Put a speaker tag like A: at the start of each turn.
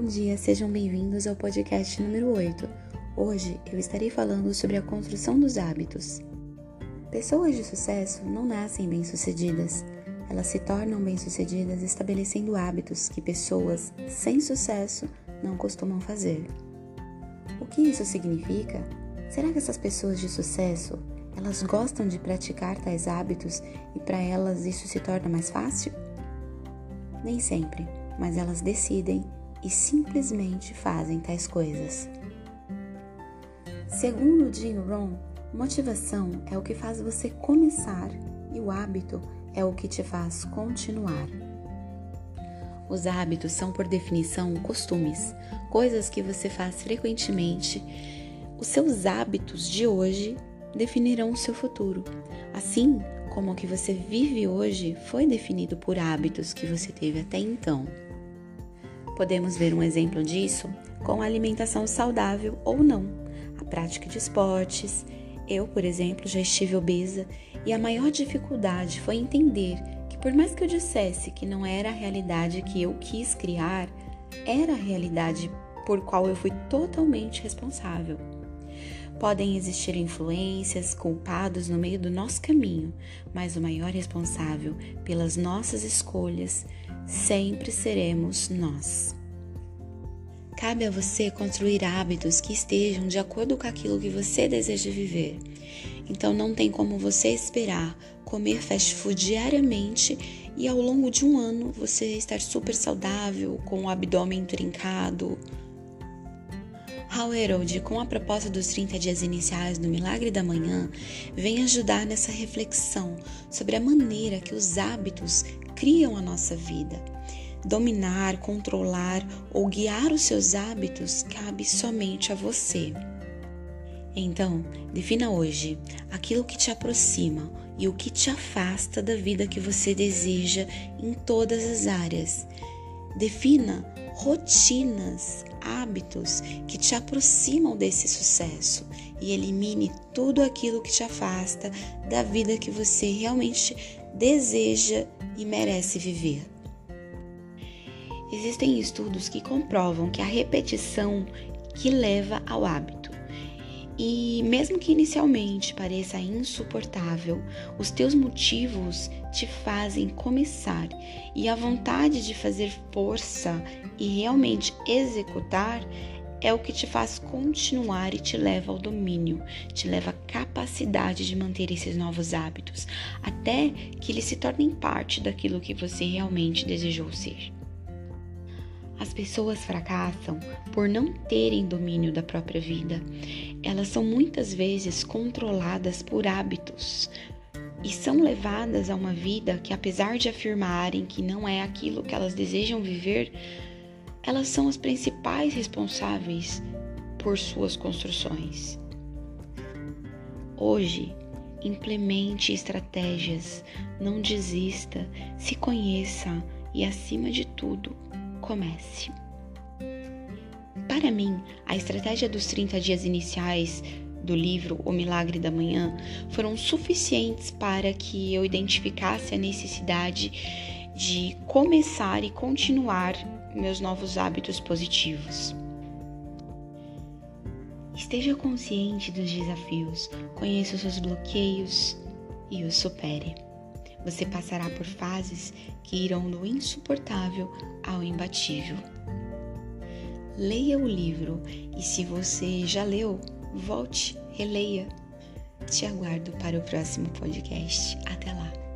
A: Bom dia, sejam bem-vindos ao podcast número 8. Hoje eu estarei falando sobre a construção dos hábitos. Pessoas de sucesso não nascem bem-sucedidas, elas se tornam bem-sucedidas estabelecendo hábitos que pessoas sem sucesso não costumam fazer. O que isso significa? Será que essas pessoas de sucesso, elas gostam de praticar tais hábitos e para elas isso se torna mais fácil? Nem sempre, mas elas decidem e simplesmente fazem tais coisas. Segundo Jim Rohn, motivação é o que faz você começar e o hábito é o que te faz continuar. Os hábitos são, por definição, costumes, coisas que você faz frequentemente. Os seus hábitos de hoje definirão o seu futuro, assim como o que você vive hoje foi definido por hábitos que você teve até então. Podemos ver um exemplo disso com a alimentação saudável ou não, a prática de esportes. Eu, por exemplo, já estive obesa e a maior dificuldade foi entender que, por mais que eu dissesse que não era a realidade que eu quis criar, era a realidade por qual eu fui totalmente responsável. Podem existir influências, culpados no meio do nosso caminho, mas o maior responsável pelas nossas escolhas sempre seremos nós. Cabe a você construir hábitos que estejam de acordo com aquilo que você deseja viver. Então não tem como você esperar comer fast food diariamente e ao longo de um ano você estar super saudável, com o abdômen trincado, Hal Herold, com a proposta dos 30 dias iniciais do Milagre da Manhã, vem ajudar nessa reflexão sobre a maneira que os hábitos criam a nossa vida. Dominar, controlar ou guiar os seus hábitos cabe somente a você. Então, defina hoje aquilo que te aproxima e o que te afasta da vida que você deseja em todas as áreas. Defina rotinas, hábitos que te aproximam desse sucesso e elimine tudo aquilo que te afasta da vida que você realmente deseja e merece viver. Existem estudos que comprovam que a repetição que leva ao hábito. E mesmo que inicialmente pareça insuportável, os teus motivos te fazem começar e a vontade de fazer força e realmente executar é o que te faz continuar e te leva ao domínio, te leva à capacidade de manter esses novos hábitos, até que eles se tornem parte daquilo que você realmente desejou ser. As pessoas fracassam por não terem domínio da própria vida. Elas são muitas vezes controladas por hábitos, e são levadas a uma vida que, apesar de afirmarem que não é aquilo que elas desejam viver, elas são as principais responsáveis por suas construções. Hoje, implemente estratégias, não desista, se conheça e, acima de tudo, comece. Para mim, a estratégia dos 30 dias iniciais do livro O Milagre da Manhã foram suficientes para que eu identificasse a necessidade de começar e continuar meus novos hábitos positivos. Esteja consciente dos desafios, conheça os seus bloqueios e os supere. Você passará por fases que irão do insuportável ao imbatível. Leia o livro e, se você já leu, volte, releia. Te aguardo para o próximo podcast. Até lá!